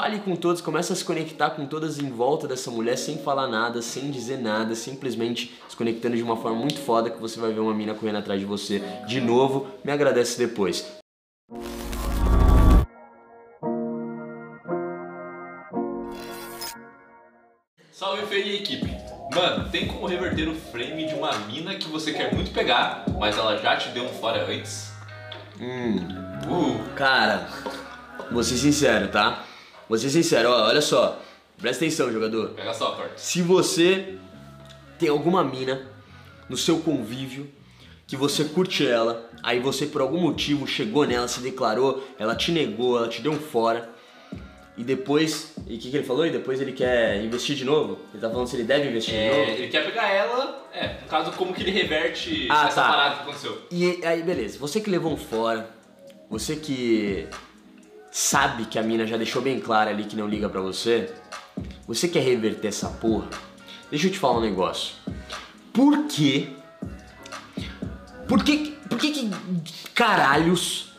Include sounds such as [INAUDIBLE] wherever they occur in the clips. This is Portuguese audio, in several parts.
Fale com todos, começa a se conectar com todas em volta dessa mulher sem falar nada, sem dizer nada, simplesmente se conectando de uma forma muito foda que você vai ver uma mina correndo atrás de você de novo. Me agradece depois. Salve Fê e equipe! Mano, tem como reverter o frame de uma mina que você quer muito pegar, mas ela já te deu um fora antes? Hum, Uh, cara, vou ser sincero, tá? Vou ser sincero, ó, olha só. Presta atenção, jogador. pega só, corte. Se você tem alguma mina no seu convívio que você curte ela, aí você por algum motivo chegou nela, se declarou, ela te negou, ela te deu um fora. E depois, e o que, que ele falou? E depois ele quer investir de novo? Ele tá falando se ele deve investir de É, novo? ele quer pegar ela, é, no caso, como que ele reverte Ah, essa tá. parada que aconteceu. E aí, beleza, você que levou um fora, você que sabe que a mina já deixou bem claro ali que não liga pra você, você quer reverter essa porra? Deixa eu te falar um negócio. Por que. Por que. Por que, que caralhos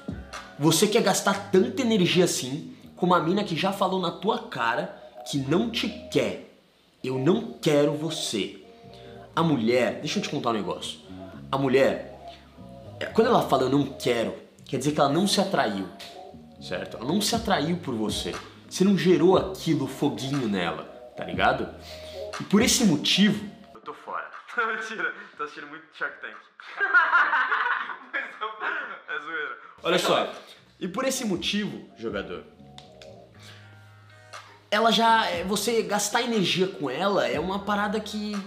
você quer gastar tanta energia assim com uma mina que já falou na tua cara que não te quer? Eu não quero você. A mulher, deixa eu te contar um negócio. A mulher, quando ela fala eu não quero, quer dizer que ela não se atraiu, certo? Ela não se atraiu por você. Você não gerou aquilo foguinho nela, tá ligado? E por esse motivo. Eu tô fora. [LAUGHS] Mentira, tô assistindo muito Shark Tank. [LAUGHS] é zoeira. Olha só, e por esse motivo, jogador, ela já. é, Você gastar energia com ela é uma parada que.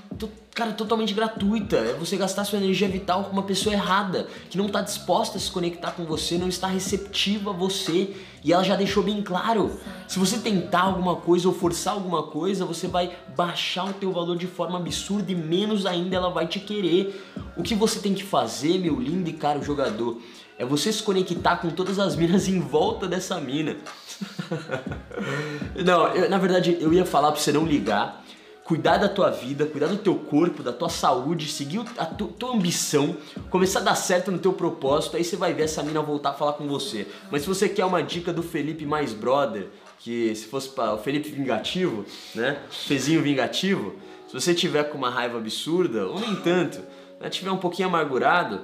Cara, é totalmente gratuita. É você gastar sua energia vital com uma pessoa errada, que não tá disposta a se conectar com você, não está receptiva a você. E ela já deixou bem claro. Se você tentar alguma coisa ou forçar alguma coisa, você vai baixar o teu valor de forma absurda e menos ainda ela vai te querer. O que você tem que fazer, meu lindo e caro jogador, é você se conectar com todas as minas em volta dessa mina. [LAUGHS] Não, eu- na verdade eu ia falar pra você não ligar, cuidar da tua vida, cuidar do teu corpo, da tua saúde, seguir a tu- tua ambição, começar a dar certo no teu propósito, aí você vai ver essa mina voltar a falar com você. Mas se você quer uma dica do Felipe mais brother, que se fosse para o Felipe vingativo, né? Fezinho vingativo, se você tiver com uma raiva absurda, ou nem tanto, né? tiver um pouquinho amargurado,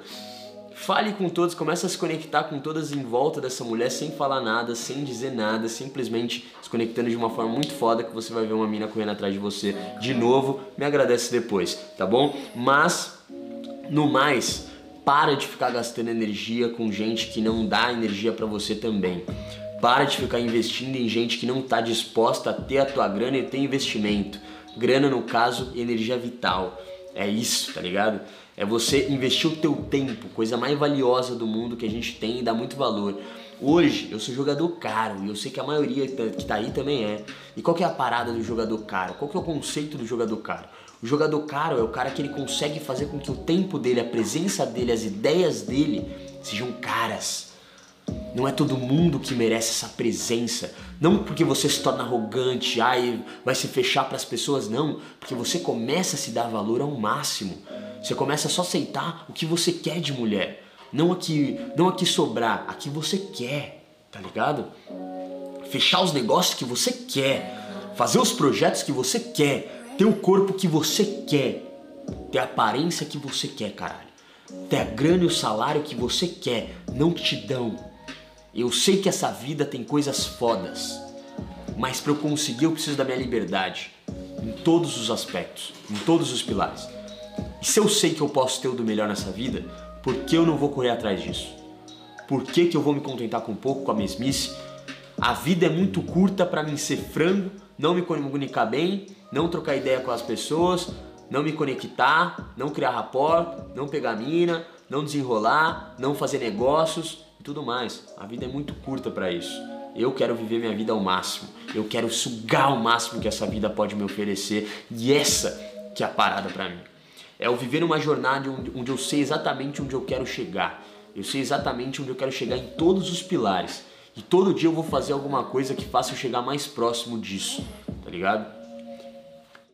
Fale com todos, começa a se conectar com todas em volta dessa mulher sem falar nada, sem dizer nada, simplesmente se conectando de uma forma muito foda que você vai ver uma mina correndo atrás de você de novo. Me agradece depois, tá bom? Mas, no mais, para de ficar gastando energia com gente que não dá energia pra você também. Para de ficar investindo em gente que não tá disposta a ter a tua grana e ter investimento. Grana, no caso, energia vital. É isso, tá ligado? É você investir o teu tempo, coisa mais valiosa do mundo que a gente tem e dá muito valor. Hoje eu sou jogador caro e eu sei que a maioria que tá aí também é. E qual que é a parada do jogador caro? Qual que é o conceito do jogador caro? O jogador caro é o cara que ele consegue fazer com que o tempo dele, a presença dele, as ideias dele sejam caras. Não é todo mundo que merece essa presença. Não porque você se torna arrogante, ai, vai se fechar para as pessoas, não. Porque você começa a se dar valor ao máximo. Você começa a só aceitar o que você quer de mulher. Não aqui, não aqui sobrar, aqui você quer, tá ligado? Fechar os negócios que você quer, fazer os projetos que você quer, ter o corpo que você quer, ter a aparência que você quer, caralho. Ter a grana e o salário que você quer, não que te dão. Eu sei que essa vida tem coisas fodas, mas para eu conseguir eu preciso da minha liberdade em todos os aspectos, em todos os pilares. E se eu sei que eu posso ter o do melhor nessa vida, por que eu não vou correr atrás disso? Por que, que eu vou me contentar com pouco, com a mesmice? A vida é muito curta para mim ser frango, não me comunicar bem, não trocar ideia com as pessoas, não me conectar, não criar rapport, não pegar mina, não desenrolar, não fazer negócios tudo mais. A vida é muito curta para isso. Eu quero viver minha vida ao máximo. Eu quero sugar o máximo que essa vida pode me oferecer. E essa que é a parada para mim. É eu viver uma jornada onde eu sei exatamente onde eu quero chegar. Eu sei exatamente onde eu quero chegar em todos os pilares. E todo dia eu vou fazer alguma coisa que faça eu chegar mais próximo disso, tá ligado?